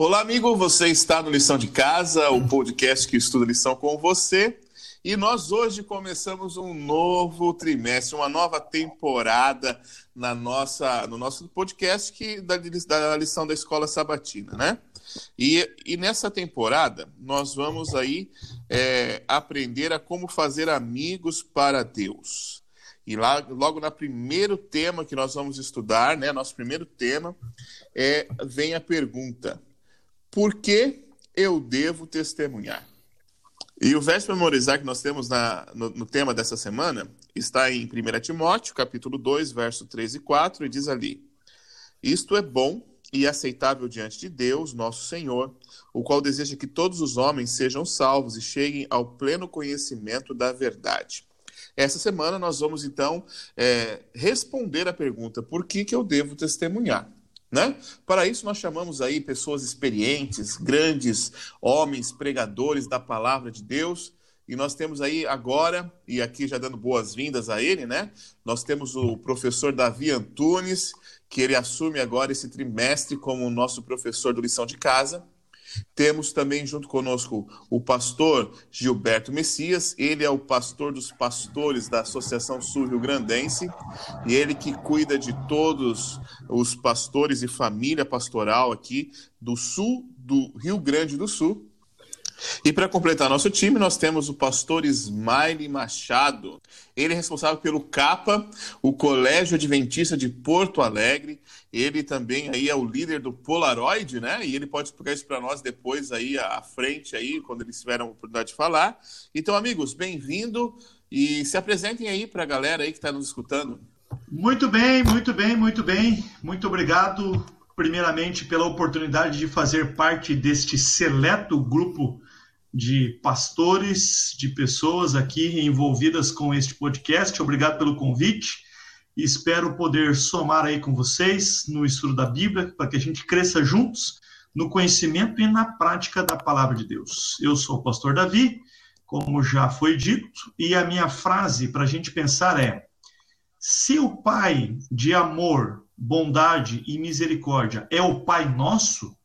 Olá, amigo, você está no Lição de Casa, o podcast que estuda lição com você. E nós hoje começamos um novo trimestre, uma nova temporada na nossa, no nosso podcast que, da, da lição da Escola Sabatina, né? E, e nessa temporada nós vamos aí é, aprender a como fazer amigos para Deus. E lá, logo no primeiro tema que nós vamos estudar, né, nosso primeiro tema, é, vem a pergunta: por que eu devo testemunhar? E o verso memorizar que nós temos na, no, no, tema dessa semana está em 1 Timóteo, capítulo 2, verso 3 e 4, e diz ali: Isto é bom e aceitável diante de Deus, nosso Senhor, o qual deseja que todos os homens sejam salvos e cheguem ao pleno conhecimento da verdade. Essa semana nós vamos então é, responder a pergunta: por que, que eu devo testemunhar? Né? Para isso, nós chamamos aí pessoas experientes, grandes homens, pregadores da palavra de Deus. E nós temos aí agora, e aqui já dando boas-vindas a ele, né? Nós temos o professor Davi Antunes, que ele assume agora esse trimestre como nosso professor do lição de casa. Temos também junto conosco o pastor Gilberto Messias, ele é o pastor dos pastores da Associação Sul Rio Grandense, e ele que cuida de todos os pastores e família pastoral aqui do sul do Rio Grande do Sul. E para completar nosso time, nós temos o pastor Smiley Machado. Ele é responsável pelo CAPA, o Colégio Adventista de Porto Alegre. Ele também aí é o líder do Polaroid, né? E ele pode explicar isso para nós depois aí à frente aí, quando eles tiveram a oportunidade de falar. Então, amigos, bem-vindo e se apresentem aí para a galera aí que está nos escutando. Muito bem, muito bem, muito bem. Muito obrigado, primeiramente, pela oportunidade de fazer parte deste seleto grupo de pastores, de pessoas aqui envolvidas com este podcast. Obrigado pelo convite espero poder somar aí com vocês no estudo da Bíblia para que a gente cresça juntos no conhecimento e na prática da palavra de Deus. Eu sou o pastor Davi, como já foi dito, e a minha frase para a gente pensar é: se o Pai de amor, bondade e misericórdia é o Pai nosso,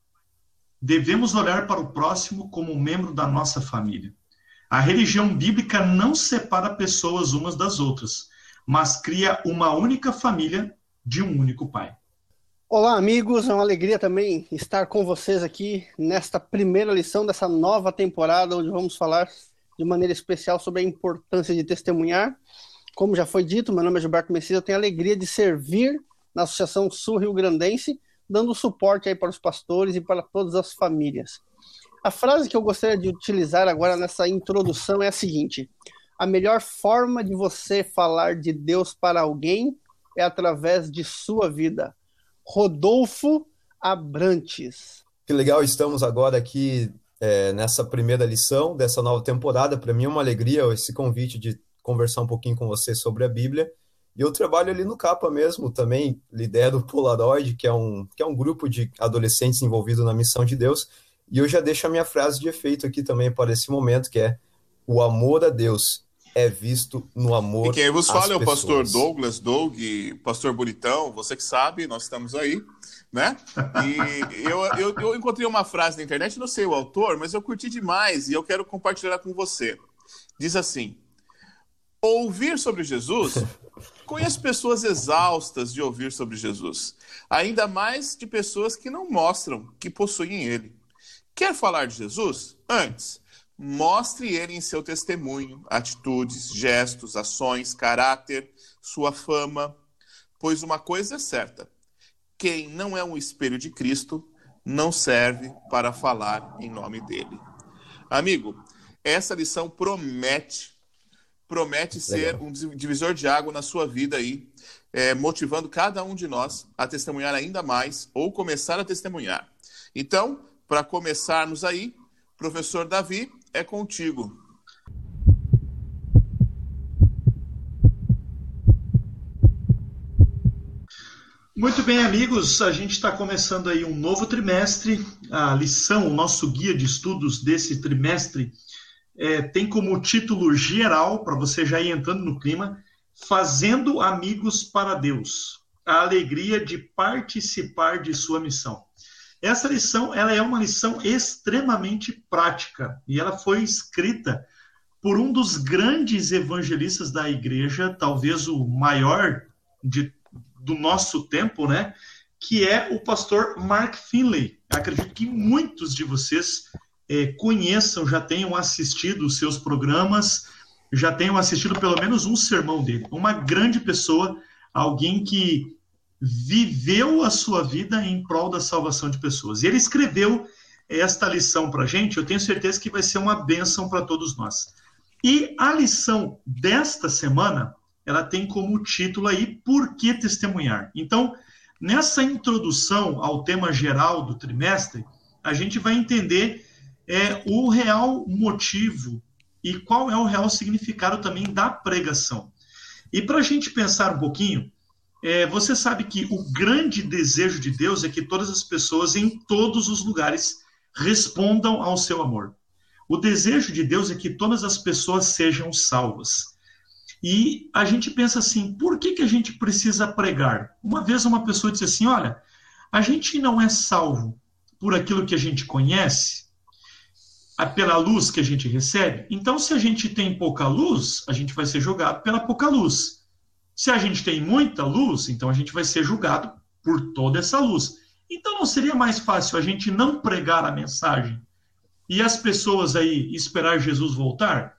devemos olhar para o próximo como um membro da nossa família. A religião bíblica não separa pessoas umas das outras, mas cria uma única família de um único pai. Olá, amigos, é uma alegria também estar com vocês aqui nesta primeira lição dessa nova temporada, onde vamos falar de maneira especial sobre a importância de testemunhar. Como já foi dito, meu nome é Gilberto Messias, eu tenho a alegria de servir na Associação Sul Rio Grandense dando suporte aí para os pastores e para todas as famílias. A frase que eu gostaria de utilizar agora nessa introdução é a seguinte: a melhor forma de você falar de Deus para alguém é através de sua vida. Rodolfo Abrantes. Que legal, estamos agora aqui é, nessa primeira lição dessa nova temporada. Para mim é uma alegria esse convite de conversar um pouquinho com você sobre a Bíblia. E eu trabalho ali no Capa mesmo, também lidero o Polaroid, que é um, que é um grupo de adolescentes envolvidos na missão de Deus. E eu já deixo a minha frase de efeito aqui também para esse momento, que é o amor a Deus é visto no amor. E quem vos fala é o pastor Douglas, Doug, pastor Bonitão, você que sabe, nós estamos aí, né? E eu, eu, eu encontrei uma frase na internet, não sei o autor, mas eu curti demais e eu quero compartilhar com você. Diz assim: Ouvir sobre Jesus Conheço pessoas exaustas de ouvir sobre Jesus, ainda mais de pessoas que não mostram que possuem ele. Quer falar de Jesus? Antes, mostre ele em seu testemunho, atitudes, gestos, ações, caráter, sua fama. Pois uma coisa é certa: quem não é um espelho de Cristo não serve para falar em nome dele. Amigo, essa lição promete promete ser Legal. um divisor de água na sua vida aí, é, motivando cada um de nós a testemunhar ainda mais ou começar a testemunhar. Então, para começarmos aí, professor Davi, é contigo. Muito bem, amigos, a gente está começando aí um novo trimestre. A lição, o nosso guia de estudos desse trimestre é, tem como título geral, para você já ir entrando no clima, Fazendo Amigos para Deus a alegria de participar de sua missão. Essa lição, ela é uma lição extremamente prática e ela foi escrita por um dos grandes evangelistas da igreja, talvez o maior de, do nosso tempo, né? Que é o pastor Mark Finley. Acredito que muitos de vocês é, conheçam, já tenham assistido os seus programas, já tenham assistido pelo menos um sermão dele. Uma grande pessoa, alguém que viveu a sua vida em prol da salvação de pessoas. E ele escreveu esta lição para a gente, eu tenho certeza que vai ser uma bênção para todos nós. E a lição desta semana, ela tem como título aí Por que testemunhar? Então, nessa introdução ao tema geral do trimestre, a gente vai entender é, o real motivo e qual é o real significado também da pregação. E para a gente pensar um pouquinho, é, você sabe que o grande desejo de Deus é que todas as pessoas em todos os lugares respondam ao seu amor. O desejo de Deus é que todas as pessoas sejam salvas. E a gente pensa assim: por que, que a gente precisa pregar? Uma vez uma pessoa disse assim: olha, a gente não é salvo por aquilo que a gente conhece, pela luz que a gente recebe. Então, se a gente tem pouca luz, a gente vai ser julgado pela pouca luz. Se a gente tem muita luz, então a gente vai ser julgado por toda essa luz. Então, não seria mais fácil a gente não pregar a mensagem e as pessoas aí esperar Jesus voltar,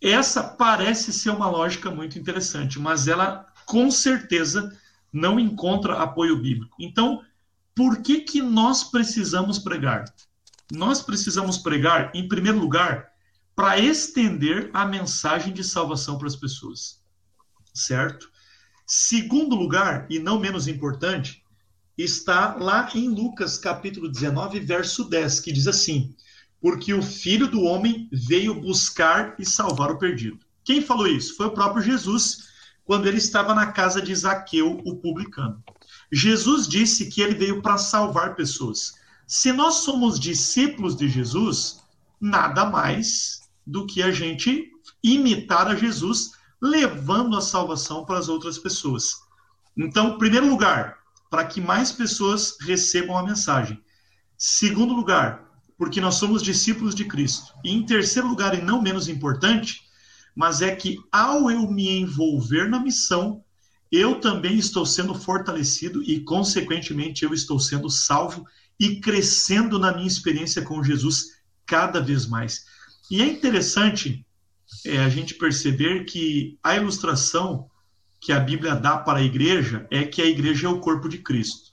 essa parece ser uma lógica muito interessante, mas ela com certeza não encontra apoio bíblico. Então, por que que nós precisamos pregar? Nós precisamos pregar, em primeiro lugar, para estender a mensagem de salvação para as pessoas. Certo? Segundo lugar, e não menos importante, está lá em Lucas capítulo 19, verso 10, que diz assim: Porque o filho do homem veio buscar e salvar o perdido. Quem falou isso? Foi o próprio Jesus, quando ele estava na casa de Zaqueu, o publicano. Jesus disse que ele veio para salvar pessoas. Se nós somos discípulos de Jesus, nada mais do que a gente imitar a Jesus, levando a salvação para as outras pessoas. Então, primeiro lugar, para que mais pessoas recebam a mensagem. Segundo lugar, porque nós somos discípulos de Cristo. E em terceiro lugar, e não menos importante, mas é que ao eu me envolver na missão, eu também estou sendo fortalecido e, consequentemente, eu estou sendo salvo e crescendo na minha experiência com Jesus cada vez mais. E é interessante é, a gente perceber que a ilustração que a Bíblia dá para a igreja é que a igreja é o corpo de Cristo.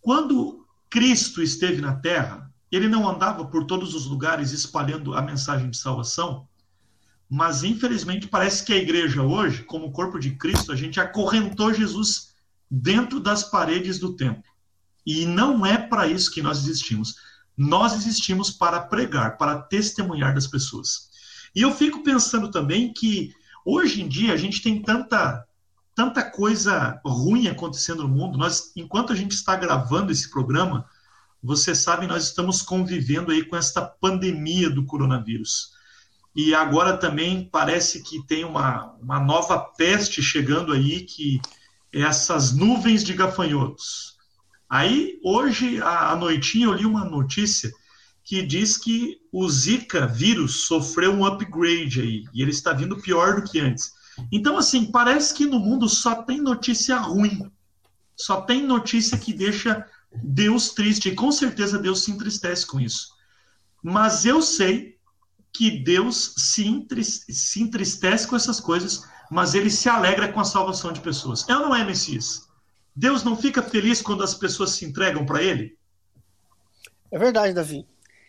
Quando Cristo esteve na terra, ele não andava por todos os lugares espalhando a mensagem de salvação, mas infelizmente parece que a igreja hoje, como corpo de Cristo, a gente acorrentou Jesus dentro das paredes do templo. E não é para isso que nós existimos. Nós existimos para pregar, para testemunhar das pessoas. E eu fico pensando também que hoje em dia a gente tem tanta tanta coisa ruim acontecendo no mundo. Nós, enquanto a gente está gravando esse programa, você sabe, nós estamos convivendo aí com esta pandemia do coronavírus. E agora também parece que tem uma, uma nova peste chegando aí, que é essas nuvens de gafanhotos. Aí, hoje, à, noitinha, eu li uma notícia que diz que o Zika vírus sofreu um upgrade aí, e ele está vindo pior do que antes. Então, assim, parece que no mundo só tem notícia ruim. Só tem notícia que deixa Deus triste. E com certeza Deus se entristece com isso. Mas eu sei que Deus se, entristece com essas coisas, mas ele se alegra com a salvação de pessoas. Ou não é, Messias? Deus não fica feliz quando as pessoas se entregam para ele? É verdade, Davi.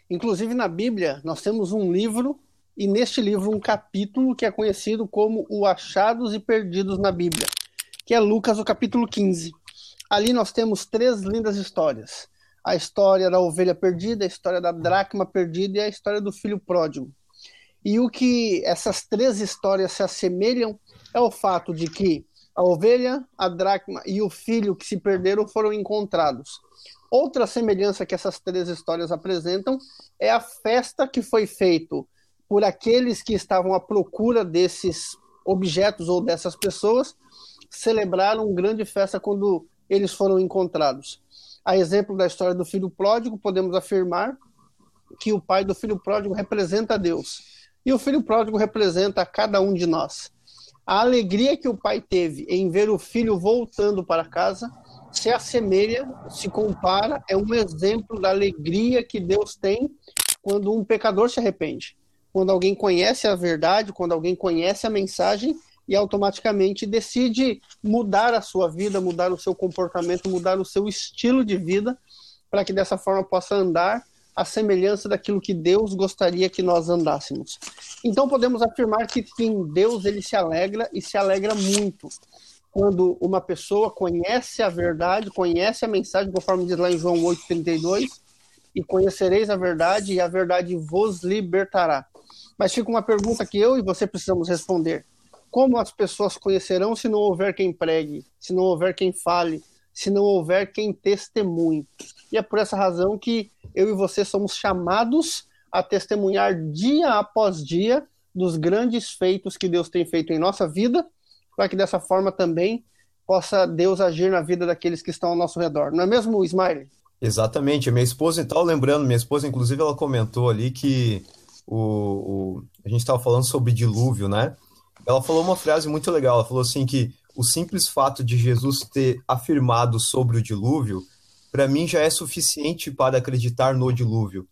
Inclusive na Bíblia, nós temos um livro e neste livro um capítulo que é conhecido como o Achados e Perdidos na Bíblia, que é Lucas, o capítulo 15. Ali nós temos três lindas histórias: a história da ovelha perdida, a história da dracma perdida e a história do filho pródigo. E o que essas três histórias se assemelham é o fato de que a ovelha, a dracma e o filho que se perderam foram encontrados. Outra semelhança que essas três histórias apresentam é a festa que foi feita por aqueles que estavam à procura desses objetos ou dessas pessoas, celebraram grande festa quando eles foram encontrados. A exemplo da história do filho pródigo, podemos afirmar que o pai do filho pródigo representa Deus. E o filho pródigo representa cada um de nós. A alegria que o pai teve em ver o filho voltando para casa se assemelha, se compara, é um exemplo da alegria que Deus tem quando um pecador se arrepende. Quando alguém conhece a verdade, quando alguém conhece a mensagem e automaticamente decide mudar a sua vida, mudar o seu comportamento, mudar o seu estilo de vida, para que dessa forma possa andar à semelhança daquilo que Deus gostaria que nós andássemos. Então podemos afirmar que sim, Deus ele se alegra e se alegra muito quando uma pessoa conhece a verdade, conhece a mensagem, conforme diz lá em João 8,32, e conhecereis a verdade, e a verdade vos libertará. Mas fica uma pergunta que eu e você precisamos responder. Como as pessoas conhecerão se não houver quem pregue, se não houver quem fale, se não houver quem testemunhe? E é por essa razão que eu e você somos chamados a testemunhar dia após dia dos grandes feitos que Deus tem feito em nossa vida para que dessa forma também possa Deus agir na vida daqueles que estão ao nosso redor. Não é mesmo, Smiley? Exatamente. Minha esposa, então, lembrando, minha esposa, inclusive, ela comentou ali que o, o a gente estava falando sobre dilúvio, né? Ela falou uma frase muito legal. Ela falou assim que o simples fato de Jesus ter afirmado sobre o dilúvio, para mim já é suficiente para acreditar no dilúvio.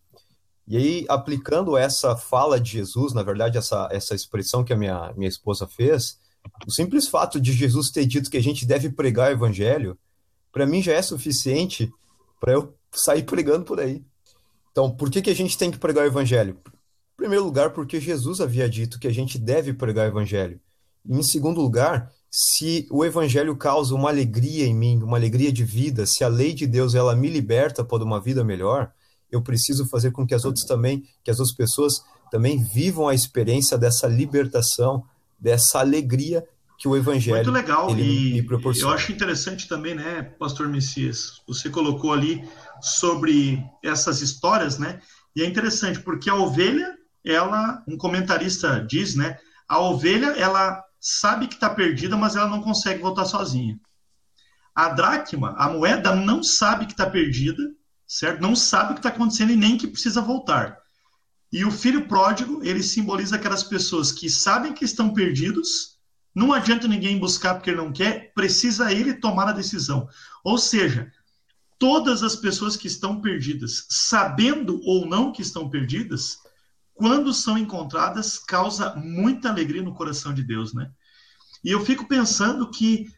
E aí, aplicando essa fala de Jesus, na verdade, essa, essa expressão que a minha, minha esposa fez, o simples fato de Jesus ter dito que a gente deve pregar o evangelho, para mim já é suficiente para eu sair pregando por aí. Então, por que, que a gente tem que pregar o evangelho? Em primeiro lugar, porque Jesus havia dito que a gente deve pregar o evangelho. E, em segundo lugar, se o evangelho causa uma alegria em mim, uma alegria de vida, se a lei de Deus ela me liberta para uma vida melhor, eu preciso fazer com que as outras também, que as outras pessoas também vivam a experiência dessa libertação, dessa alegria que o evangelho Muito legal e me proporciona. Eu acho interessante também, né, pastor Messias, você colocou ali sobre essas histórias, né? E é interessante porque a ovelha, ela, um comentarista diz, né, a ovelha, ela sabe que está perdida, mas ela não consegue voltar sozinha. A dracma, a moeda, não sabe que está perdida, certo? Não sabe o que está acontecendo e nem que precisa voltar. E o filho pródigo, ele simboliza aquelas pessoas que sabem que estão perdidos, não adianta ninguém buscar porque ele não quer, precisa ele tomar a decisão. Ou seja, todas as pessoas que estão perdidas, sabendo ou não que estão perdidas, quando são encontradas, causa muita alegria no coração de Deus, né? E eu fico pensando que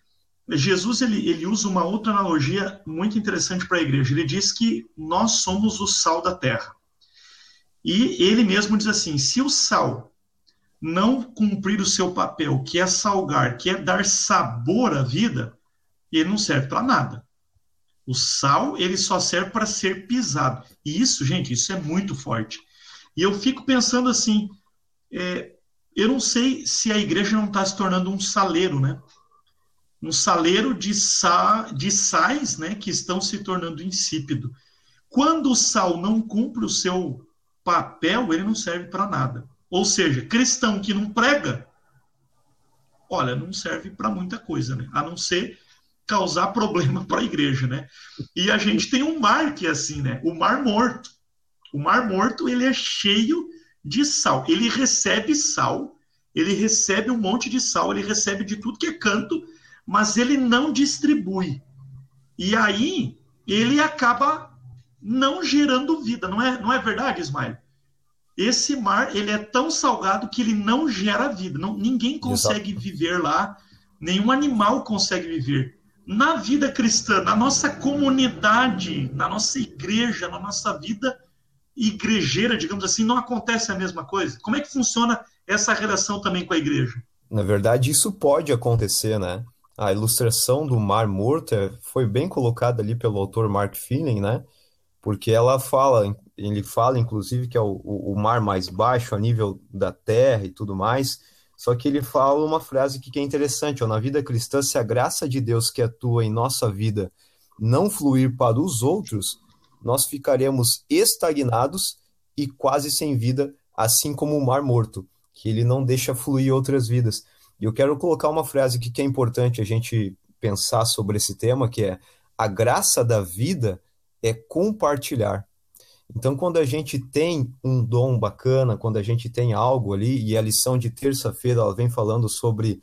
Jesus ele, ele usa uma outra analogia muito interessante para a igreja. Ele diz que nós somos o sal da terra. E ele mesmo diz assim: se o sal não cumprir o seu papel, que é salgar, que é dar sabor à vida, ele não serve para nada. O sal, ele só serve para ser pisado. E isso, gente, isso é muito forte. E eu fico pensando assim, é, eu não sei se a igreja não está se tornando um saleiro, né? Um saleiro de, sa, de sais, né, que estão se tornando insípido. Quando o sal não cumpre o seu papel ele não serve para nada. Ou seja, cristão que não prega, olha, não serve para muita coisa, né? A não ser causar problema para a igreja, né? E a gente tem um mar que é assim, né? O Mar Morto. O Mar Morto, ele é cheio de sal. Ele recebe sal, ele recebe um monte de sal, ele recebe de tudo que é canto, mas ele não distribui. E aí ele acaba não gerando vida. Não é, não é verdade, Ismael? Esse mar ele é tão salgado que ele não gera vida. Não, ninguém consegue Exato. viver lá, nenhum animal consegue viver. Na vida cristã, na nossa comunidade, na nossa igreja, na nossa vida igrejeira, digamos assim, não acontece a mesma coisa? Como é que funciona essa relação também com a igreja? Na verdade, isso pode acontecer, né? A ilustração do Mar Morto é, foi bem colocada ali pelo autor Mark Finley, né? porque ela fala, ele fala inclusive que é o, o mar mais baixo a nível da terra e tudo mais, só que ele fala uma frase que, é interessante, ó, na vida cristã, se a graça de Deus que atua em nossa vida não fluir para os outros, nós ficaremos estagnados e quase sem vida, assim como o mar morto, que ele não deixa fluir outras vidas. E eu quero colocar uma frase aqui que é importante a gente pensar sobre esse tema, que é a graça da vida é compartilhar. Então, quando a gente tem um dom bacana, quando a gente tem algo ali, e a lição de terça-feira ela vem falando sobre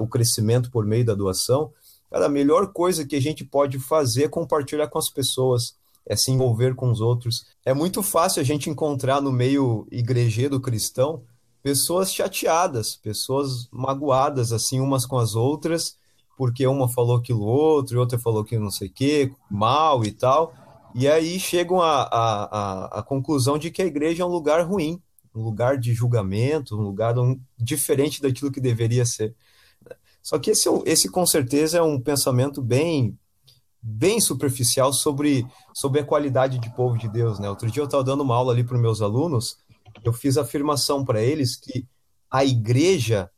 o crescimento por meio da doação, cara, a melhor coisa que a gente pode fazer é compartilhar com as pessoas, é se envolver com os outros. É muito fácil a gente encontrar no meio igrejeiro cristão pessoas chateadas, pessoas magoadas assim umas com as outras, porque uma falou aquilo outro, e outra falou que não sei o que, mal e tal. E aí chegam à conclusão de que a igreja é um lugar ruim, um lugar de julgamento, um lugar um, diferente daquilo que deveria ser. Só que esse, esse com certeza é um pensamento bem bem superficial sobre, sobre a qualidade de povo de Deus. Né? Outro dia eu estava dando uma aula ali para os meus alunos, eu fiz a afirmação para eles que a igreja,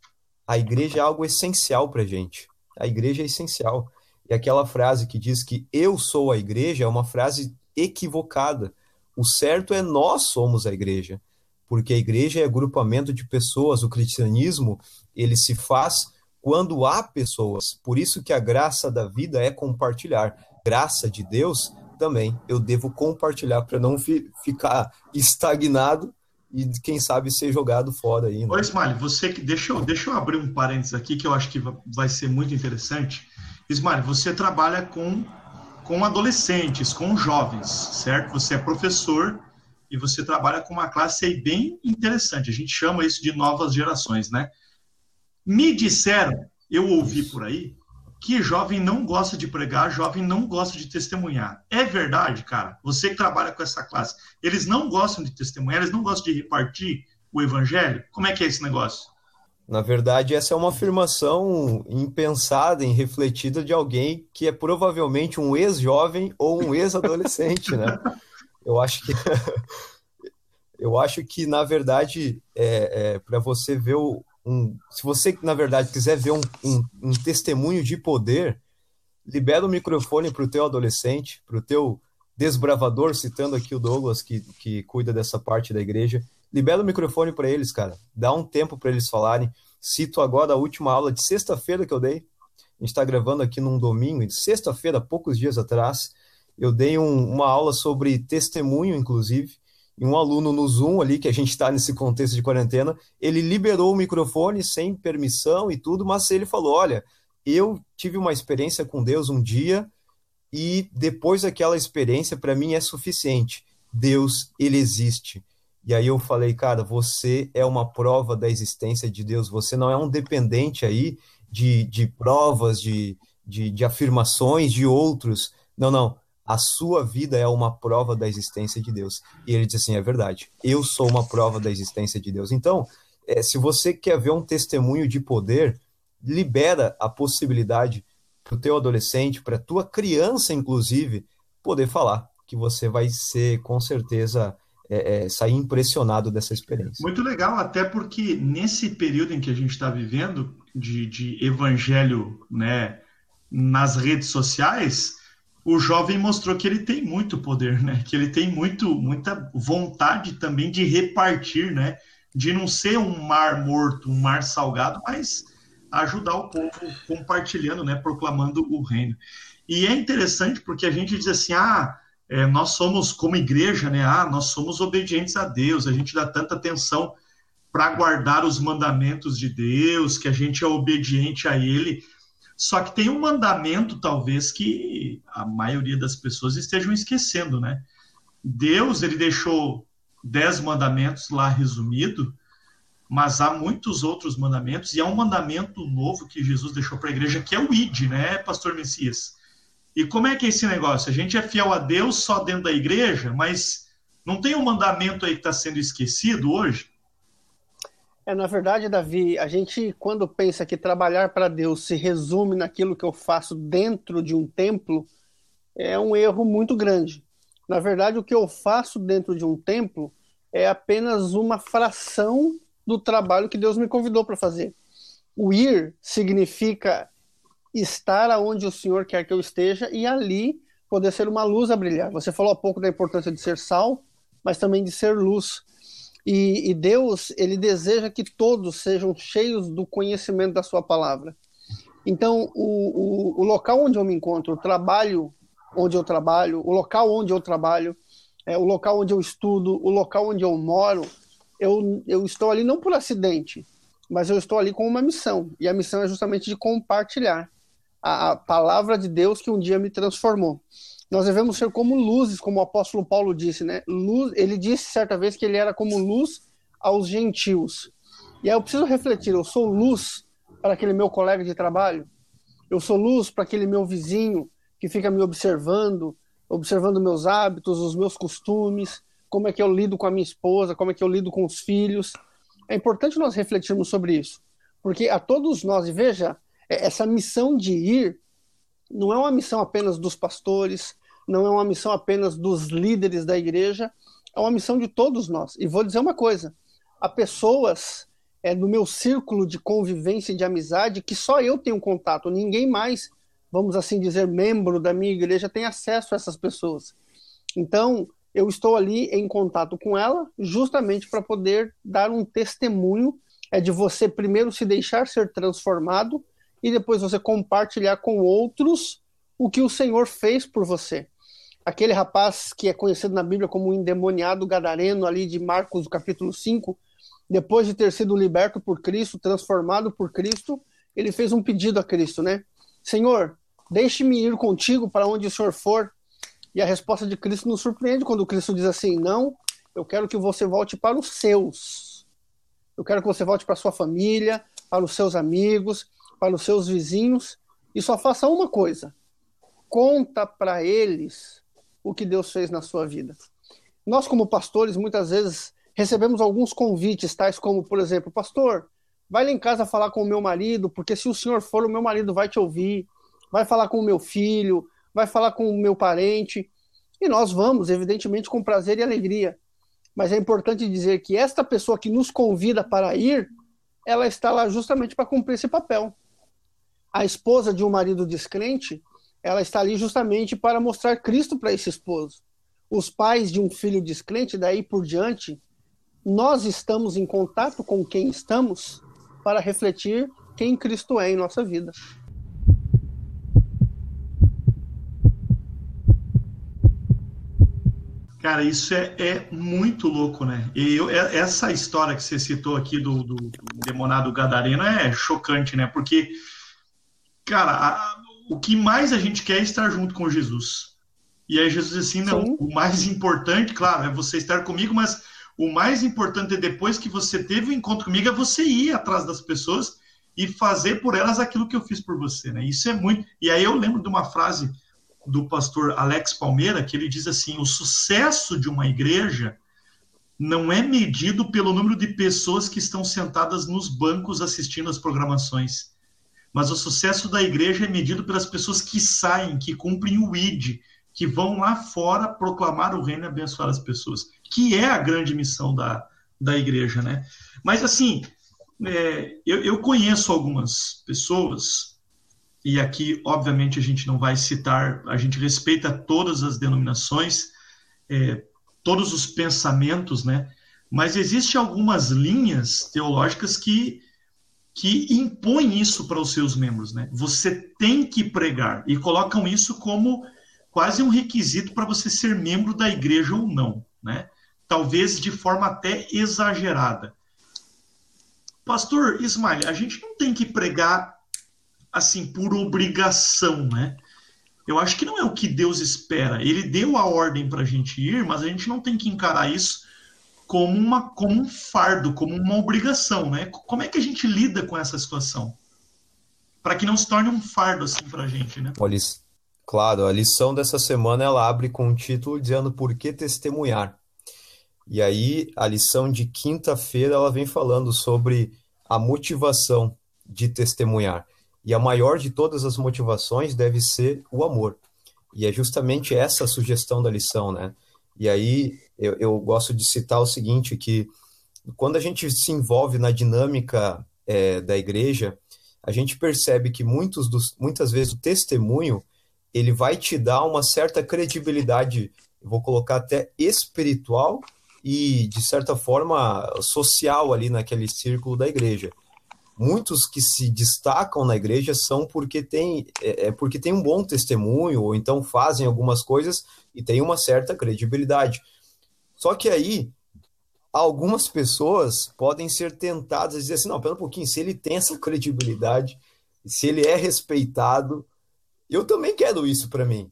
a igreja é algo essencial para gente. A igreja é essencial. E aquela frase que diz que eu sou a igreja é uma frase equivocada. O certo é nós somos a igreja, porque a igreja é agrupamento de pessoas. O cristianismo ele se faz quando há pessoas. Por isso que a graça da vida é compartilhar. Graça de Deus também eu devo compartilhar para não fi ficar estagnado e quem sabe ser jogado fora aí. Né? Ô, Ismael, você que deixa eu, deixa eu abrir um parênteses aqui que eu acho que vai ser muito interessante. Ismael, você trabalha com com adolescentes, com jovens, certo? Você é professor e você trabalha com uma classe aí bem interessante. A gente chama isso de novas gerações, né? Me disseram, eu ouvi por aí, que jovem não gosta de pregar, jovem não gosta de testemunhar. É verdade, cara? Você que trabalha com essa classe, eles não gostam de testemunhar, eles não gostam de repartir o evangelho? Como é que é esse negócio? Na verdade, essa é uma afirmação impensada, refletida de alguém que é provavelmente um ex-jovem ou um ex-adolescente, né? Eu acho que eu acho que na verdade é, é para você ver o, um, se você, na verdade, quiser ver um, um, um testemunho de poder, libera o microfone para o teu adolescente, para o teu desbravador, citando aqui o Douglas, que, que cuida dessa parte da igreja. Libera o microfone para eles, cara. Dá um tempo para eles falarem. Cito agora a última aula de sexta-feira que eu dei. A gente está gravando aqui num domingo, de sexta-feira, poucos dias atrás. Eu dei um, uma aula sobre testemunho, inclusive e um aluno no Zoom ali, que a gente está nesse contexto de quarentena, ele liberou o microfone sem permissão e tudo, mas ele falou: Olha, eu tive uma experiência com Deus um dia e depois daquela experiência, para mim é suficiente. Deus, ele existe. E aí eu falei, cara, você é uma prova da existência de Deus, você não é um dependente aí de, de provas, de, de, de afirmações de outros. Não, não a sua vida é uma prova da existência de Deus. E ele diz assim: é verdade, eu sou uma prova da existência de Deus. Então, é, se você quer ver um testemunho de poder, libera a possibilidade para o teu adolescente, para a tua criança, inclusive, poder falar, que você vai ser, com certeza, é, é, sair impressionado dessa experiência. Muito legal, até porque nesse período em que a gente está vivendo, de, de evangelho né, nas redes sociais, o jovem mostrou que ele tem muito poder, né? Que ele tem muito, muita vontade também de repartir, né? De não ser um mar morto, um mar salgado, mas ajudar o povo compartilhando, né? Proclamando o reino. E é interessante porque a gente diz assim, ah, é, nós somos como igreja, né? Ah, nós somos obedientes a Deus. A gente dá tanta atenção para guardar os mandamentos de Deus, que a gente é obediente a Ele. Só que tem um mandamento, talvez, que a maioria das pessoas estejam esquecendo, né? Deus, ele deixou dez mandamentos lá resumido, mas há muitos outros mandamentos, e há um mandamento novo que Jesus deixou para a igreja, que é o ID, né, pastor Messias? E como é que é esse negócio? A gente é fiel a Deus só dentro da igreja, mas não tem um mandamento aí que está sendo esquecido hoje? É, na verdade, Davi, a gente, quando pensa que trabalhar para Deus se resume naquilo que eu faço dentro de um templo, é um erro muito grande. Na verdade, o que eu faço dentro de um templo é apenas uma fração do trabalho que Deus me convidou para fazer. O ir significa estar aonde o Senhor quer que eu esteja e ali poder ser uma luz a brilhar. Você falou há pouco da importância de ser sal, mas também de ser luz. E, e, Deus, ele deseja que todos sejam cheios do conhecimento da sua palavra. Então, o, o, o, local onde eu me encontro, o trabalho onde eu trabalho, o local onde eu trabalho, é, o local onde eu estudo, o local onde eu moro, eu, eu estou ali não por acidente, mas eu estou ali com uma missão. E a missão é justamente de compartilhar a, a palavra de Deus que um dia me transformou. Nós devemos ser como luzes, como o apóstolo Paulo disse, né? Luz, ele disse certa vez que ele era como luz aos gentios. E aí eu preciso refletir, eu sou luz para aquele meu colega de trabalho, eu sou luz para aquele meu vizinho que fica me observando, observando meus hábitos, os meus costumes, como é que eu lido com a minha esposa, como é que eu lido com os filhos. É importante nós refletirmos sobre isso, porque a todos nós, e veja, é, essa missão de ir não é uma missão apenas dos pastores, não é uma missão apenas dos líderes da igreja, é uma missão de todos nós. E vou dizer uma coisa: há pessoas é, no meu círculo de convivência e de amizade que só eu tenho contato, ninguém mais, vamos assim dizer, membro da minha igreja tem acesso a essas pessoas. Então, eu estou ali em contato com ela justamente para poder dar um testemunho é de você primeiro se deixar ser transformado e depois você compartilhar com outros o que o Senhor fez por você. Aquele rapaz que é conhecido na Bíblia como o endemoniado gadareno ali de Marcos, capítulo 5, depois de ter sido liberto por Cristo, transformado por Cristo, ele fez um pedido a Cristo, né? Senhor, deixe-me ir contigo para onde o Senhor for. E a resposta de Cristo nos surpreende quando Cristo diz assim: Não, eu quero que você volte para os seus. Eu quero que você volte para sua família, para os seus amigos, para os seus vizinhos e só faça uma coisa: conta para eles o que Deus fez na sua vida. Nós, como pastores, muitas vezes recebemos alguns convites, tais como, por exemplo, pastor, vai lá em casa falar com o meu marido, porque se o senhor for, o meu marido vai te ouvir, vai falar com o meu filho, vai falar com o meu parente. E nós vamos, evidentemente, com prazer e alegria. Mas é importante dizer que esta pessoa que nos convida para ir, ela está lá justamente para cumprir esse papel. A esposa de um marido descrente, ela está ali justamente para mostrar Cristo para esse esposo. Os pais de um filho descrente, daí por diante, nós estamos em contato com quem estamos para refletir quem Cristo é em nossa vida. Cara, isso é, é, muito louco, né? E eu, é, essa história que você citou aqui do, do, do demonado gadareno é chocante, né? Porque, cara, a, o que mais a gente quer é estar junto com Jesus. E aí Jesus diz assim, não, Sim. o mais importante, claro, é você estar comigo, mas o mais importante é depois que você teve o encontro comigo é você ir atrás das pessoas e fazer por elas aquilo que eu fiz por você, né? Isso é muito. E aí eu lembro de uma frase do pastor Alex Palmeira que ele diz assim: o sucesso de uma igreja não é medido pelo número de pessoas que estão sentadas nos bancos assistindo as programações, mas o sucesso da igreja é medido pelas pessoas que saem, que cumprem o ID, que vão lá fora proclamar o reino e abençoar as pessoas, que é a grande missão da, da igreja, né? Mas assim, é, eu, eu conheço algumas pessoas, e aqui, obviamente, a gente não vai citar, a gente respeita todas as denominações, é, todos os pensamentos, né? Mas existem algumas linhas teológicas que, que impõem isso para os seus membros, né? Você tem que pregar, e colocam isso como quase um requisito para você ser membro da igreja ou não, né? Talvez de forma até exagerada. Pastor Ismael, a gente não tem que pregar assim por obrigação, né? Eu acho que não é o que Deus espera. Ele deu a ordem para a gente ir, mas a gente não tem que encarar isso como, uma, como um fardo, como uma obrigação, né? Como é que a gente lida com essa situação? Para que não se torne um fardo assim para a gente, né? Olha, Claro, a lição dessa semana ela abre com um título dizendo por que testemunhar. E aí a lição de quinta-feira ela vem falando sobre a motivação de testemunhar. E a maior de todas as motivações deve ser o amor. E é justamente essa a sugestão da lição, né? E aí eu, eu gosto de citar o seguinte, que quando a gente se envolve na dinâmica é, da igreja, a gente percebe que muitos dos, muitas vezes o testemunho ele vai te dar uma certa credibilidade, vou colocar até espiritual e, de certa forma, social ali naquele círculo da igreja. Muitos que se destacam na igreja são porque tem, é, é porque tem um bom testemunho, ou então fazem algumas coisas e tem uma certa credibilidade. Só que aí, algumas pessoas podem ser tentadas a dizer assim: não, pera um pouquinho, se ele tem essa credibilidade, se ele é respeitado, eu também quero isso para mim.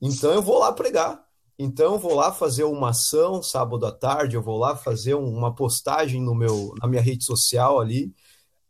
Então eu vou lá pregar. Então eu vou lá fazer uma ação sábado à tarde, eu vou lá fazer uma postagem no meu, na minha rede social ali,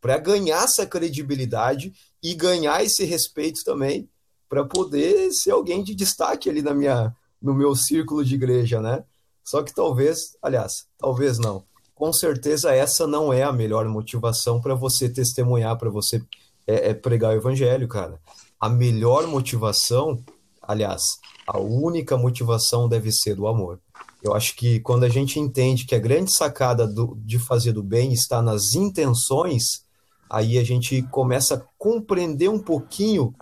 para ganhar essa credibilidade e ganhar esse respeito também, para poder ser alguém de destaque ali na minha, no meu círculo de igreja, né? Só que talvez, aliás, talvez não. Com certeza essa não é a melhor motivação para você testemunhar, para você é, é pregar o evangelho, cara. A melhor motivação, aliás, a única motivação deve ser do amor. Eu acho que quando a gente entende que a grande sacada do, de fazer do bem está nas intenções, aí a gente começa a compreender um pouquinho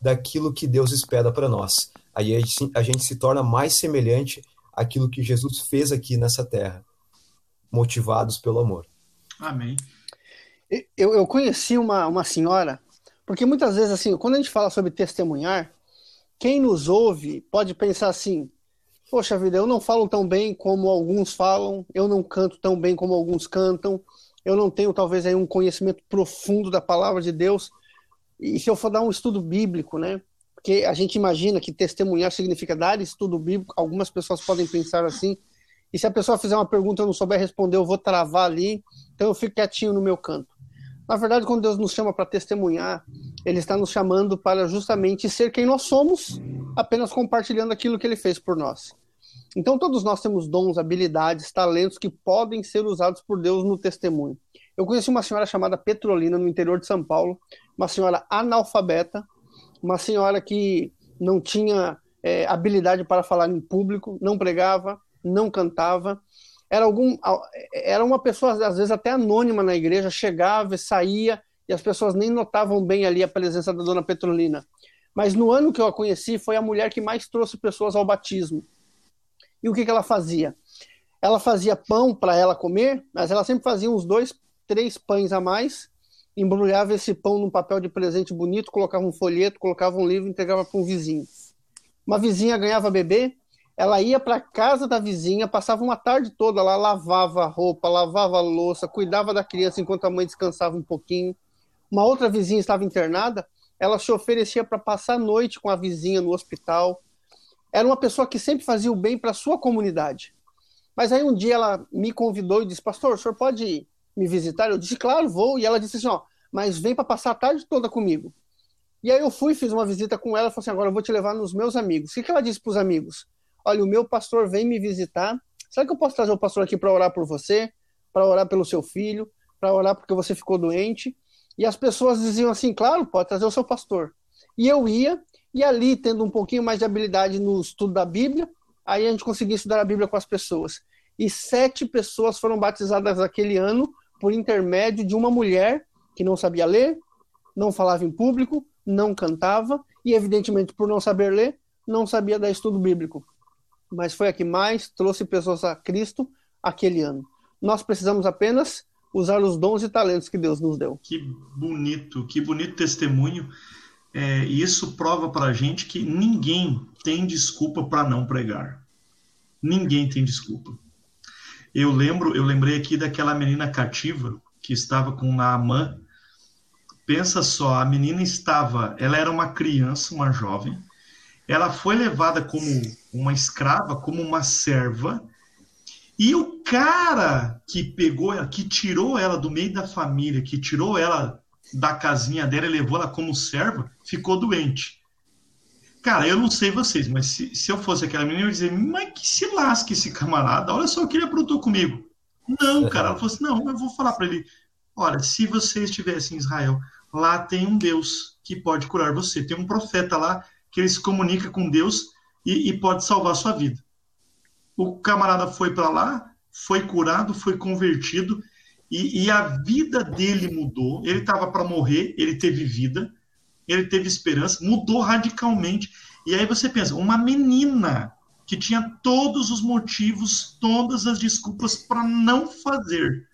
daquilo que Deus espera para nós. Aí a gente, a gente se torna mais semelhante àquilo que Jesus fez aqui nessa terra, motivados pelo amor. Amém. Eu, eu conheci uma, uma senhora, porque muitas vezes, assim, quando a gente fala sobre testemunhar, quem nos ouve pode pensar assim: poxa vida, eu não falo tão bem como alguns falam, eu não canto tão bem como alguns cantam, eu não tenho talvez aí um conhecimento profundo da palavra de Deus. E se eu for dar um estudo bíblico, né? Porque a gente imagina que testemunhar significa dar estudo bíblico, algumas pessoas podem pensar assim. E se a pessoa fizer uma pergunta e eu não souber responder, eu vou travar ali, então eu fico quietinho no meu canto. Na verdade, quando Deus nos chama para testemunhar, Ele está nos chamando para justamente ser quem nós somos, apenas compartilhando aquilo que Ele fez por nós. Então, todos nós temos dons, habilidades, talentos que podem ser usados por Deus no testemunho. Eu conheci uma senhora chamada Petrolina, no interior de São Paulo, uma senhora analfabeta, uma senhora que não tinha é, habilidade para falar em público, não pregava, não cantava, era algum era uma pessoa às vezes até anônima na igreja, chegava e saía e as pessoas nem notavam bem ali a presença da dona Petrolina. Mas no ano que eu a conheci, foi a mulher que mais trouxe pessoas ao batismo. E o que, que ela fazia? Ela fazia pão para ela comer, mas ela sempre fazia uns dois, três pães a mais, embrulhava esse pão num papel de presente bonito, colocava um folheto, colocava um livro e entregava para um vizinho. Uma vizinha ganhava bebê, ela ia para casa da vizinha, passava uma tarde toda lá, lavava roupa, lavava louça, cuidava da criança enquanto a mãe descansava um pouquinho. Uma outra vizinha estava internada, ela se oferecia para passar a noite com a vizinha no hospital. Era uma pessoa que sempre fazia o bem para a sua comunidade. Mas aí um dia ela me convidou e disse: Pastor, o senhor pode me visitar? Eu disse: Claro, vou. E ela disse assim: Ó, mas vem para passar a tarde toda comigo. E aí eu fui, fiz uma visita com ela, falei assim: Agora eu vou te levar nos meus amigos. O que, que ela disse para os amigos? olha, o meu pastor vem me visitar. Será que eu posso trazer o pastor aqui para orar por você, para orar pelo seu filho, para orar porque você ficou doente? E as pessoas diziam assim, claro, pode trazer o seu pastor. E eu ia, e ali, tendo um pouquinho mais de habilidade no estudo da Bíblia, aí a gente conseguia estudar a Bíblia com as pessoas. E sete pessoas foram batizadas aquele ano por intermédio de uma mulher que não sabia ler, não falava em público, não cantava e, evidentemente, por não saber ler, não sabia dar estudo bíblico mas foi a que mais trouxe pessoas a Cristo aquele ano. Nós precisamos apenas usar os dons e talentos que Deus nos deu. Que bonito, que bonito testemunho. É, isso prova para a gente que ninguém tem desculpa para não pregar. Ninguém tem desculpa. Eu lembro, eu lembrei aqui daquela menina cativa que estava com Naamã. Pensa só, a menina estava, ela era uma criança, uma jovem, ela foi levada como uma escrava, como uma serva, e o cara que pegou ela, que tirou ela do meio da família, que tirou ela da casinha dela e levou ela como serva, ficou doente. Cara, eu não sei vocês, mas se, se eu fosse aquela menina, eu ia dizer, mas que se lasque esse camarada, olha só o que ele aprontou comigo. Não, cara, ela falou assim, não, eu vou falar para ele, olha, se você estivesse em Israel, lá tem um Deus que pode curar você, tem um profeta lá que ele se comunica com Deus e, e pode salvar a sua vida. O camarada foi para lá, foi curado, foi convertido e, e a vida dele mudou. Ele estava para morrer, ele teve vida, ele teve esperança, mudou radicalmente. E aí você pensa, uma menina que tinha todos os motivos, todas as desculpas para não fazer,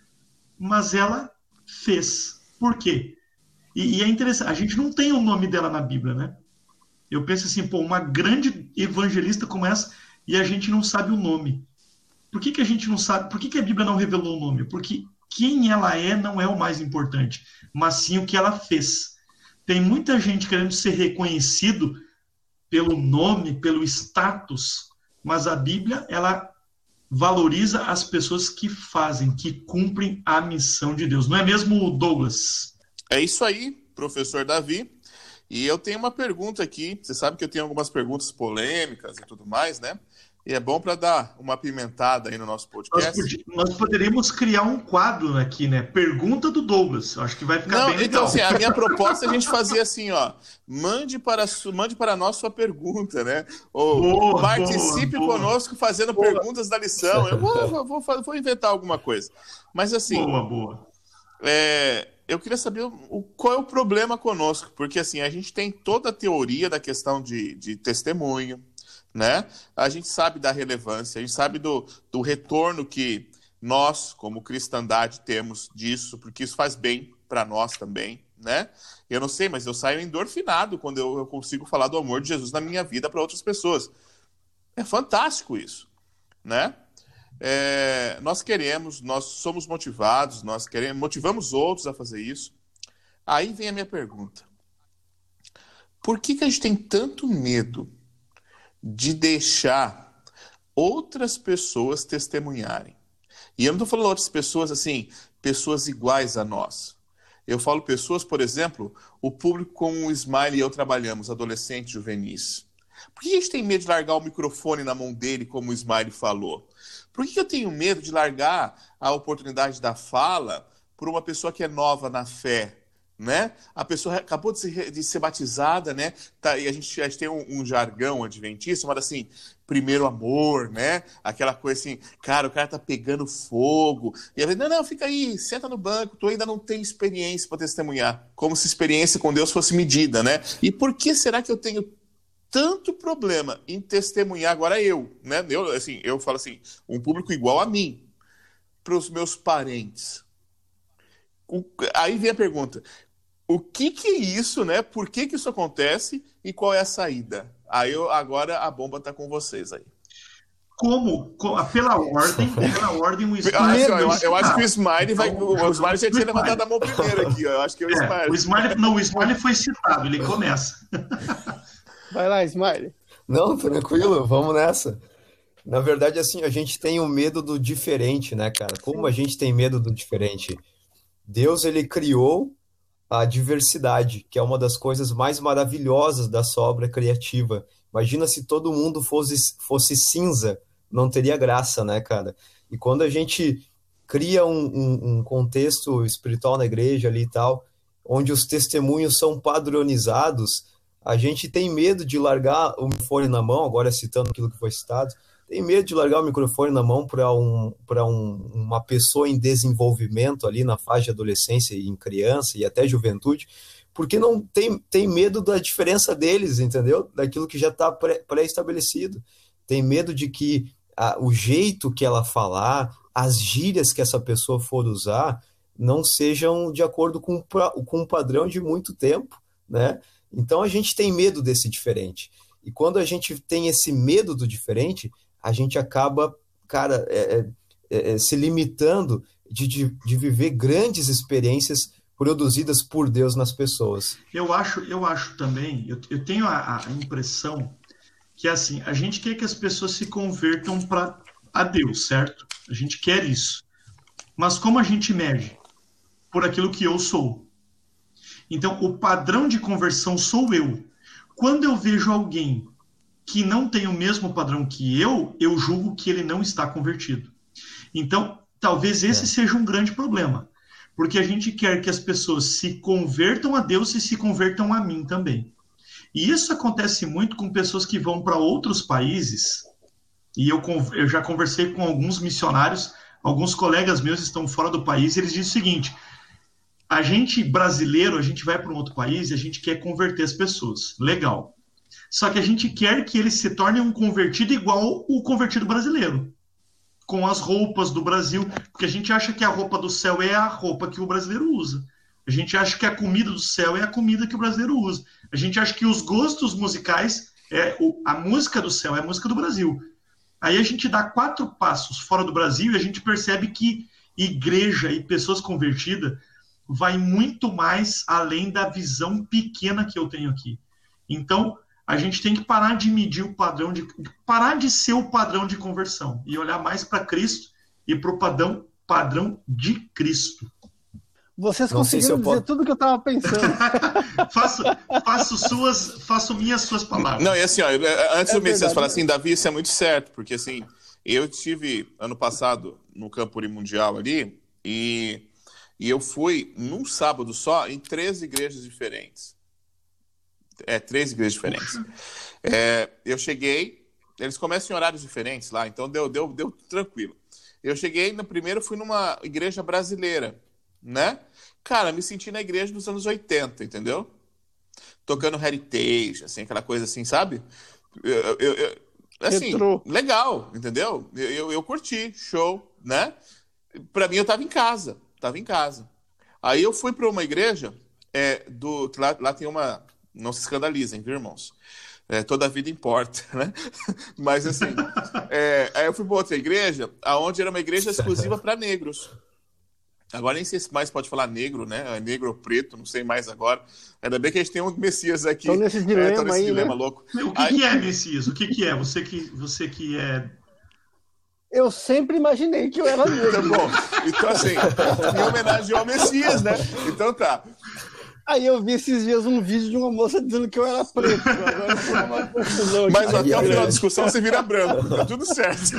mas ela fez. Por quê? E, e, é interessante, a gente não tem o nome dela na Bíblia, né? Eu penso assim, pô, uma grande evangelista como essa e a gente não sabe o nome. Por que, que a gente não sabe? Por que, que a Bíblia não revelou o nome? Porque quem ela é não é o mais importante, mas sim o que ela fez. Tem muita gente querendo ser reconhecido pelo nome, pelo status, mas a Bíblia, ela valoriza as pessoas que fazem, que cumprem a missão de Deus. Não é mesmo, Douglas? É isso aí, professor Davi. E eu tenho uma pergunta aqui. Você sabe que eu tenho algumas perguntas polêmicas e tudo mais, né? E é bom para dar uma pimentada aí no nosso podcast. Nós, nós, poderíamos criar um quadro aqui, né? Pergunta do Douglas. Acho que vai ficar Não, bem então, legal. Então, assim, a minha proposta é a gente fazer assim, ó. Mande para, mande para nós sua pergunta, né? Ou boa, participe boa, conosco boa. fazendo perguntas da lição. Eu vou, vou, vou, vou, inventar alguma coisa. Mas assim. Boa, boa. É, eu queria saber o, qual é o problema conosco, porque assim, a gente tem toda a teoria da questão de, de testemunho né? A gente sabe da relevância, a gente sabe do, do retorno que nós, como cristandade, temos disso, porque isso faz bem para nós também, né? Eu não sei, mas eu saio endorfinado quando eu, eu consigo falar do amor de Jesus na minha vida para outras pessoas. É fantástico isso, né? É, nós queremos, nós somos motivados, nós queremos, motivamos outros a fazer isso. Aí vem a minha pergunta: por que, que a gente tem tanto medo de deixar outras pessoas testemunharem. E eu não estou falando outras pessoas assim, pessoas iguais a nós. Eu falo pessoas, por exemplo, o público com o Smile e eu trabalhamos, adolescentes juvenis. Por que a gente tem medo de largar o microfone na mão dele, como o Smile falou? Por que eu tenho medo de largar a oportunidade da fala por uma pessoa que é nova na fé, né? A pessoa acabou de ser, de ser batizada, né? Tá, e a gente, a gente tem um, um, jargão adventista, chamado assim, primeiro amor, né? Aquela coisa assim, cara, o cara tá pegando fogo. E ela não, não, fica aí, senta no banco, tu ainda não tem experiência para testemunhar. Como se experiência com Deus fosse medida, né? E por que será que eu tenho tanto problema em testemunhar agora eu, né? Eu, assim, eu falo assim, um público igual a mim, para os meus parentes. O, aí vem a pergunta: o que, que é isso, né? Por que, que isso acontece e qual é a saída? Aí eu, agora a bomba está com vocês aí. Como? Pela ordem, pela ordem, o Smiley. Ah, assim, eu, eu, acho que o Smiley vai. Então, o Smiley já tinha levantado a mão primeiro aqui, ó. Eu acho que é o Smiley. É, o Smiley. Não, o Smiley foi citado, ele começa. Vai lá, Smiley. Não, tranquilo, vamos nessa. Na verdade, assim, a gente tem o medo do diferente, né, cara? Como a gente tem medo do diferente? Deus, ele criou a diversidade, que é uma das coisas mais maravilhosas da sua obra criativa. Imagina se todo mundo fosse, fosse cinza, não teria graça, né, cara? E quando a gente cria um, um, um contexto espiritual na igreja ali e tal, onde os testemunhos são padronizados, a gente tem medo de largar o microfone na mão, agora citando aquilo que foi citado, tem medo de largar o microfone na mão para um, um, uma pessoa em desenvolvimento ali na fase de adolescência e em criança e até juventude, porque não tem, tem medo da diferença deles, entendeu? Daquilo que já está pré-estabelecido. Tem medo de que a, o jeito que ela falar, as gírias que essa pessoa for usar, não sejam de acordo com, com um padrão de muito tempo, né? Então a gente tem medo desse diferente. E quando a gente tem esse medo do diferente, a gente acaba, cara, é, é, é, é, se limitando de, de, de viver grandes experiências produzidas por Deus nas pessoas. Eu acho, eu acho também, eu, eu tenho a, a impressão que assim, a gente quer que as pessoas se convertam para a Deus, certo? A gente quer isso. Mas como a gente mede? Por aquilo que eu sou. Então, o padrão de conversão sou eu. Quando eu vejo alguém que não tem o mesmo padrão que eu, eu julgo que ele não está convertido. Então, talvez esse é. seja um grande problema, porque a gente quer que as pessoas se convertam a Deus e se convertam a mim também. E isso acontece muito com pessoas que vão para outros países, e eu, eu já conversei com alguns missionários, alguns colegas meus estão fora do país, e eles dizem o seguinte: a gente brasileiro, a gente vai para um outro país e a gente quer converter as pessoas. Legal. Só que a gente quer que ele se torne um convertido igual o convertido brasileiro, com as roupas do Brasil, porque a gente acha que a roupa do céu é a roupa que o brasileiro usa. A gente acha que a comida do céu é a comida que o brasileiro usa. A gente acha que os gostos musicais é o, a música do céu é a música do Brasil. Aí a gente dá quatro passos fora do Brasil e a gente percebe que igreja e pessoas convertidas vai muito mais além da visão pequena que eu tenho aqui. Então, a gente tem que parar de medir o padrão de parar de ser o padrão de conversão e olhar mais para Cristo e para o padrão padrão de Cristo. Vocês não conseguiram se dizer posso... tudo que eu estava pensando. faço, faço, suas, faço minhas suas palavras. Não, e assim, ó, antes é do Messias falar assim, Davi, isso é muito certo, porque assim, eu tive ano passado no Campuri Mundial ali e, e eu fui num sábado só em três igrejas diferentes. É, três igrejas diferentes. É, eu cheguei, eles começam em horários diferentes lá, então deu, deu, deu tranquilo. Eu cheguei, no primeiro fui numa igreja brasileira, né? Cara, me senti na igreja dos anos 80, entendeu? Tocando heritage, assim, aquela coisa assim, sabe? Eu, eu, eu assim, Entrou. legal, entendeu? Eu, eu, curti, show, né? Pra mim, eu tava em casa, tava em casa. Aí eu fui para uma igreja, é, do, lá, lá tem uma. Não se escandalizem, viu, irmãos? É, toda a vida importa, né? Mas assim, é, aí eu fui para outra igreja, aonde era uma igreja exclusiva para negros. Agora nem sei se mais pode falar negro, né? É negro ou preto, não sei mais agora. Ainda bem que a gente tem um Messias aqui. Estão nesse dilema, é, nesse aí, dilema né? louco. O que, aí... que, é Messias? O que, que é? Você que, você que é. Eu sempre imaginei que eu era negro. Bom, então assim, em homenagem ao Messias, né? Então tá. Aí eu vi esses dias um vídeo de uma moça dizendo que eu era preto. Agora Mas até o final da discussão você vira branco, tá tudo certo.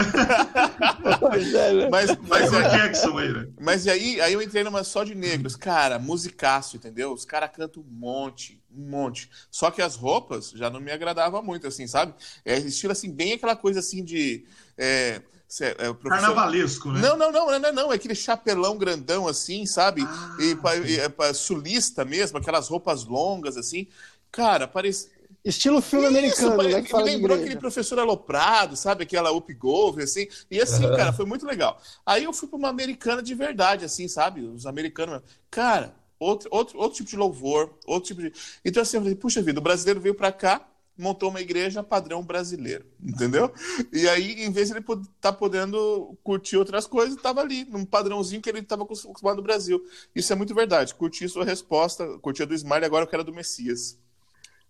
É, né? Mas, mas, é, aí, né? Mas aí, aí eu entrei numa só de negros. Cara, musicaço, entendeu? Os caras cantam um monte, um monte. Só que as roupas já não me agradavam muito, assim, sabe? É estilo assim, bem aquela coisa assim de. É, é, professor... Carnavalesco, né? Não, não, não, não, não, é aquele chapelão grandão assim, sabe? Ah, e, e, é, sulista mesmo, aquelas roupas longas assim. Cara, parece. Estilo filme Isso, americano, pare... né? Que me lembrou aquele professor aloprado, sabe? Aquela Up Golf, assim. E assim, cara, foi muito legal. Aí eu fui para uma americana de verdade, assim, sabe? Os americanos. Cara, outro, outro, outro tipo de louvor, outro tipo de. Então, assim, eu falei, puxa vida, o brasileiro veio para cá, montou uma igreja padrão brasileiro, entendeu? E aí, em vez de ele estar tá podendo curtir outras coisas, estava ali, num padrãozinho que ele estava acostumado no Brasil. Isso é muito verdade. Curti sua resposta, curti a do Smiley, agora eu quero a do Messias.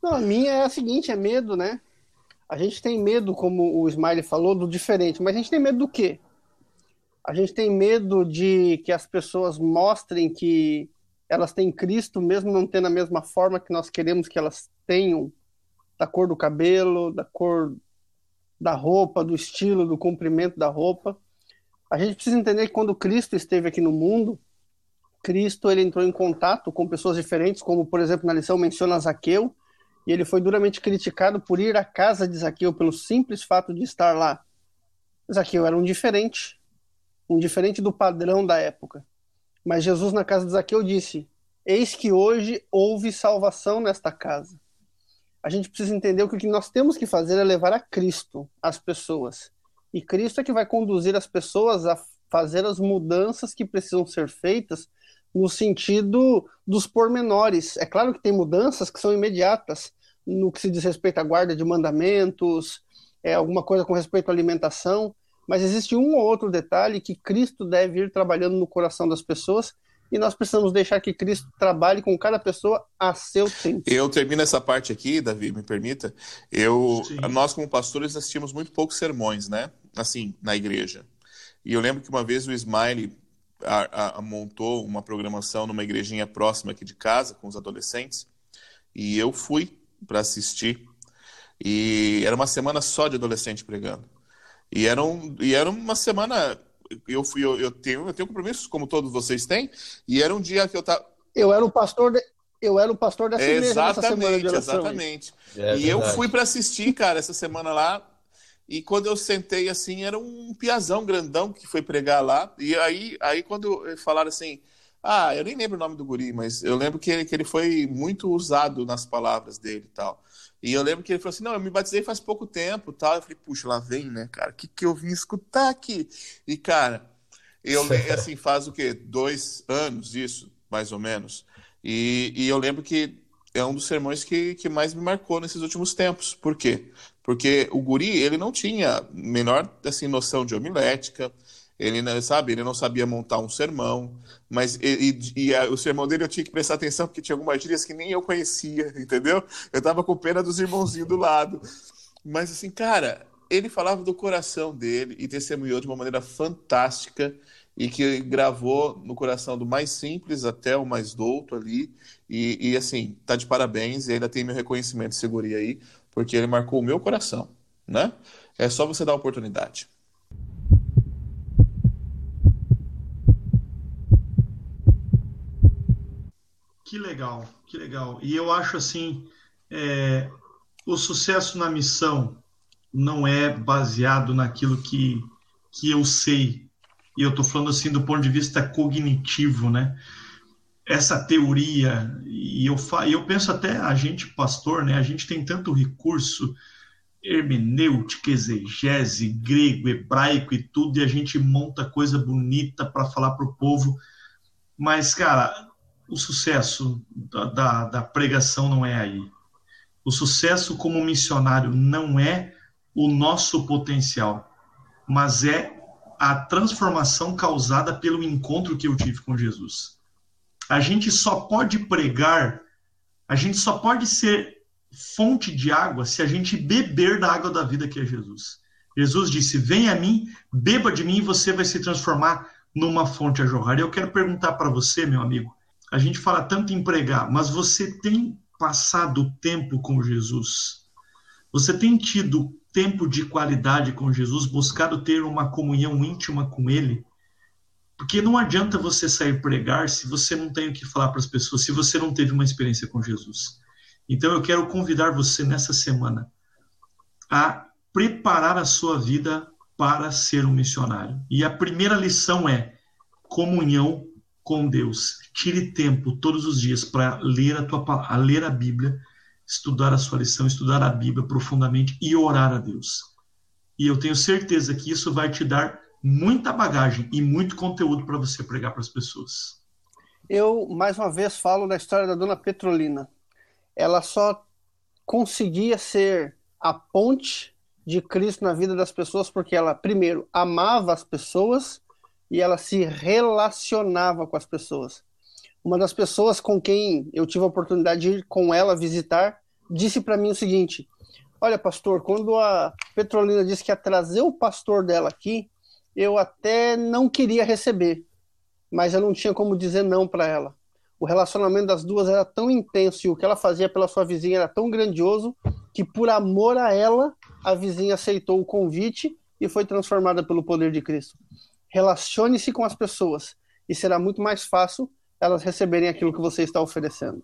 Não, a minha é a seguinte, é medo, né? A gente tem medo, como o Smiley falou, do diferente, mas a gente tem medo do quê? A gente tem medo de que as pessoas mostrem que elas têm Cristo, mesmo não tendo a mesma forma que nós queremos que elas tenham da cor do cabelo, da cor da roupa, do estilo, do comprimento da roupa. A gente precisa entender que quando Cristo esteve aqui no mundo, Cristo ele entrou em contato com pessoas diferentes, como por exemplo na lição menciona Zaqueu, e ele foi duramente criticado por ir à casa de Zaqueu pelo simples fato de estar lá. Zaqueu era um diferente, um diferente do padrão da época. Mas Jesus na casa de Zaqueu disse: Eis que hoje houve salvação nesta casa a gente precisa entender que o que nós temos que fazer é levar a Cristo as pessoas. E Cristo é que vai conduzir as pessoas a fazer as mudanças que precisam ser feitas no sentido dos pormenores. É claro que tem mudanças que são imediatas no que se diz respeito à guarda de mandamentos, é alguma coisa com respeito à alimentação, mas existe um ou outro detalhe que Cristo deve ir trabalhando no coração das pessoas e nós precisamos deixar que Cristo trabalhe com cada pessoa a seu tempo. Eu termino essa parte aqui, Davi, me permita. Eu, nós como pastores assistimos muito poucos sermões, né? Assim, na igreja. E eu lembro que uma vez o Smiley a, a, montou uma programação numa igrejinha próxima aqui de casa com os adolescentes e eu fui para assistir. E era uma semana só de adolescente pregando. E era, um, e era uma semana eu fui, eu, eu, tenho, eu tenho compromissos como todos vocês têm, e era um dia que eu tava. Eu era o pastor, de, eu era o pastor dessa igreja Exatamente, exatamente. É, e eu fui para assistir, cara, essa semana lá. E quando eu sentei assim, era um piazão grandão que foi pregar lá. E aí, aí quando falaram assim, ah, eu nem lembro o nome do guri, mas eu lembro que ele, que ele foi muito usado nas palavras dele e tal. E eu lembro que ele falou assim: não, eu me batizei faz pouco tempo tal. Eu falei, puxa, lá vem, né, cara? O que, que eu vim escutar aqui? E, cara, eu, assim, faz o quê? Dois anos isso, mais ou menos. E, e eu lembro que é um dos sermões que, que mais me marcou nesses últimos tempos. Por quê? Porque o guri, ele não tinha menor assim, noção de homilética, ele não, sabe, ele não sabia montar um sermão, mas e, e, e a, o sermão dele eu tinha que prestar atenção porque tinha algumas gírias que nem eu conhecia, entendeu? Eu tava com pena dos irmãozinhos do lado. Mas assim, cara, ele falava do coração dele e testemunhou de uma maneira fantástica e que gravou no coração do mais simples até o mais douto ali. E, e assim, tá de parabéns e ainda tem meu reconhecimento, seguria aí, porque ele marcou o meu coração, né? É só você dar a oportunidade. Que legal, que legal. E eu acho assim, é, o sucesso na missão não é baseado naquilo que, que eu sei. E eu estou falando assim do ponto de vista cognitivo, né? Essa teoria, e eu, e eu penso até a gente, pastor, né? A gente tem tanto recurso hermenêutica, exegese, grego, hebraico e tudo, e a gente monta coisa bonita para falar para o povo. Mas, cara, o sucesso da, da, da, pregação não é aí. O sucesso como missionário não é o nosso potencial, mas é a transformação causada pelo encontro que eu tive com Jesus. A gente só pode pregar, a gente só pode ser fonte de água se a gente beber da água da vida que é Jesus. Jesus disse: Venha a mim, beba de mim e você vai se transformar numa fonte a jorrar. E eu quero perguntar para você, meu amigo, a gente fala tanto em pregar, mas você tem passado tempo com Jesus? Você tem tido tempo de qualidade com Jesus, buscado ter uma comunhão íntima com Ele? Porque não adianta você sair pregar se você não tem o que falar para as pessoas, se você não teve uma experiência com Jesus. Então eu quero convidar você nessa semana a preparar a sua vida para ser um missionário. E a primeira lição é comunhão com Deus. Tire tempo todos os dias para ler a tua a ler a Bíblia, estudar a sua lição, estudar a Bíblia profundamente e orar a Deus. E eu tenho certeza que isso vai te dar muita bagagem e muito conteúdo para você pregar para as pessoas. Eu mais uma vez falo da história da dona Petrolina. Ela só conseguia ser a ponte de Cristo na vida das pessoas porque ela primeiro amava as pessoas e ela se relacionava com as pessoas. Uma das pessoas com quem eu tive a oportunidade de ir com ela visitar disse para mim o seguinte: Olha, pastor, quando a Petrolina disse que ia trazer o pastor dela aqui, eu até não queria receber, mas eu não tinha como dizer não para ela. O relacionamento das duas era tão intenso e o que ela fazia pela sua vizinha era tão grandioso que, por amor a ela, a vizinha aceitou o convite e foi transformada pelo poder de Cristo relacione-se com as pessoas e será muito mais fácil elas receberem aquilo que você está oferecendo.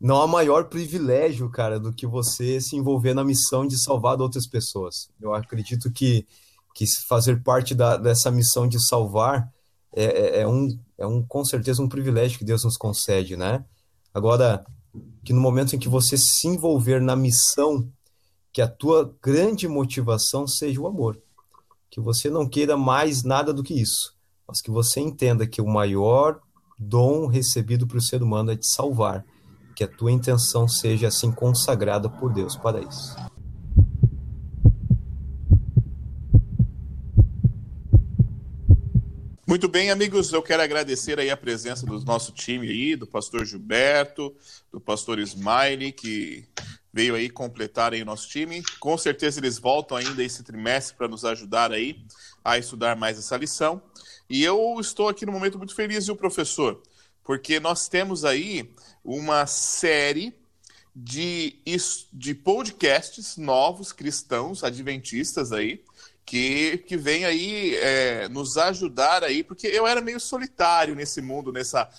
Não há maior privilégio, cara, do que você se envolver na missão de salvar outras pessoas. Eu acredito que, que fazer parte da, dessa missão de salvar é, é, é, um, é um, com certeza, um privilégio que Deus nos concede, né? Agora, que no momento em que você se envolver na missão, que a tua grande motivação seja o amor que você não queira mais nada do que isso, mas que você entenda que o maior dom recebido para o ser humano é te salvar, que a tua intenção seja assim consagrada por Deus para isso. Muito bem, amigos, eu quero agradecer aí a presença do nosso time aí, do pastor Gilberto, do pastor Smiley, que veio aí completar aí o nosso time. Com certeza eles voltam ainda esse trimestre para nos ajudar aí a estudar mais essa lição. E eu estou aqui no momento muito feliz, viu, professor? Porque nós temos aí uma série de, de podcasts novos, cristãos, adventistas aí, que, que vem aí é, nos ajudar aí, porque eu era meio solitário nesse mundo, nessa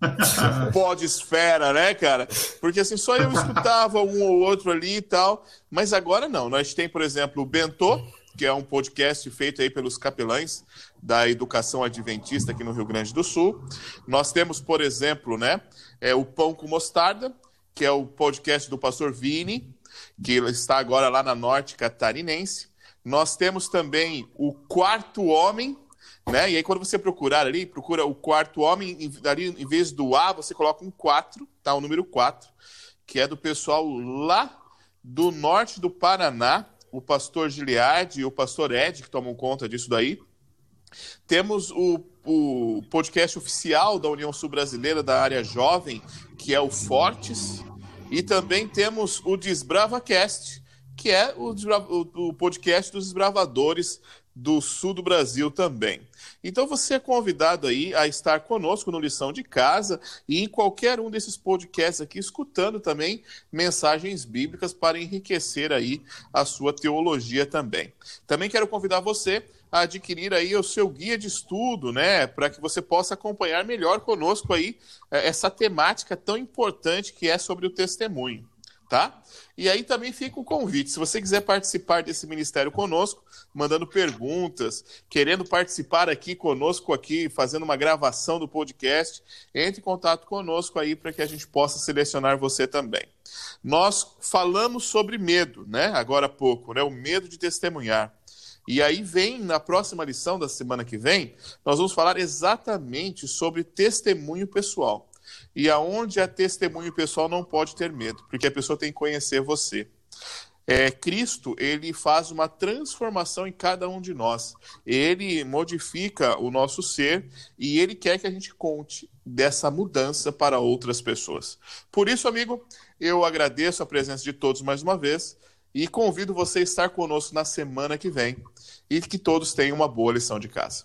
podesfera, né, cara? Porque assim, só eu escutava um ou outro ali e tal, mas agora não. Nós tem, por exemplo, o Bentô, que é um podcast feito aí pelos capelães da educação adventista aqui no Rio Grande do Sul. Nós temos, por exemplo, né, é o Pão com Mostarda, que é o podcast do pastor Vini, que está agora lá na Norte Catarinense. Nós temos também o Quarto Homem, né? E aí, quando você procurar ali, procura o quarto homem, ali, em vez do A, você coloca um 4, tá? O número 4, que é do pessoal lá do norte do Paraná, o pastor Giliard e o pastor Ed, que tomam conta disso daí. Temos o, o podcast oficial da União Sul Brasileira da área jovem, que é o Fortes. E também temos o DesbravaCast, que é o, o, podcast dos desbravadores do sul do Brasil também. Então você é convidado aí a estar conosco no Lição de Casa e em qualquer um desses podcasts aqui, escutando também mensagens bíblicas para enriquecer aí a sua teologia também. Também quero convidar você a adquirir aí o seu guia de estudo, né, para que você possa acompanhar melhor conosco aí eh, essa temática tão importante que é sobre o testemunho tá? E aí também fica o convite. Se você quiser participar desse ministério conosco, mandando perguntas, querendo participar aqui conosco aqui, fazendo uma gravação do podcast, entre em contato conosco aí para que a gente possa selecionar você também. Nós falamos sobre medo, né? Agora há pouco, né? O medo de testemunhar. E aí vem, na próxima lição da semana que vem, nós vamos falar exatamente sobre testemunho pessoal. E aonde é testemunho pessoal não pode ter medo, porque a pessoa tem que conhecer você. É, Cristo, ele faz uma transformação em cada um de nós. Ele modifica o nosso ser e ele quer que a gente conte dessa mudança para outras pessoas. Por isso, amigo, eu agradeço a presença de todos mais uma vez e convido você a estar conosco na semana que vem e que todos tenham uma boa lição de casa.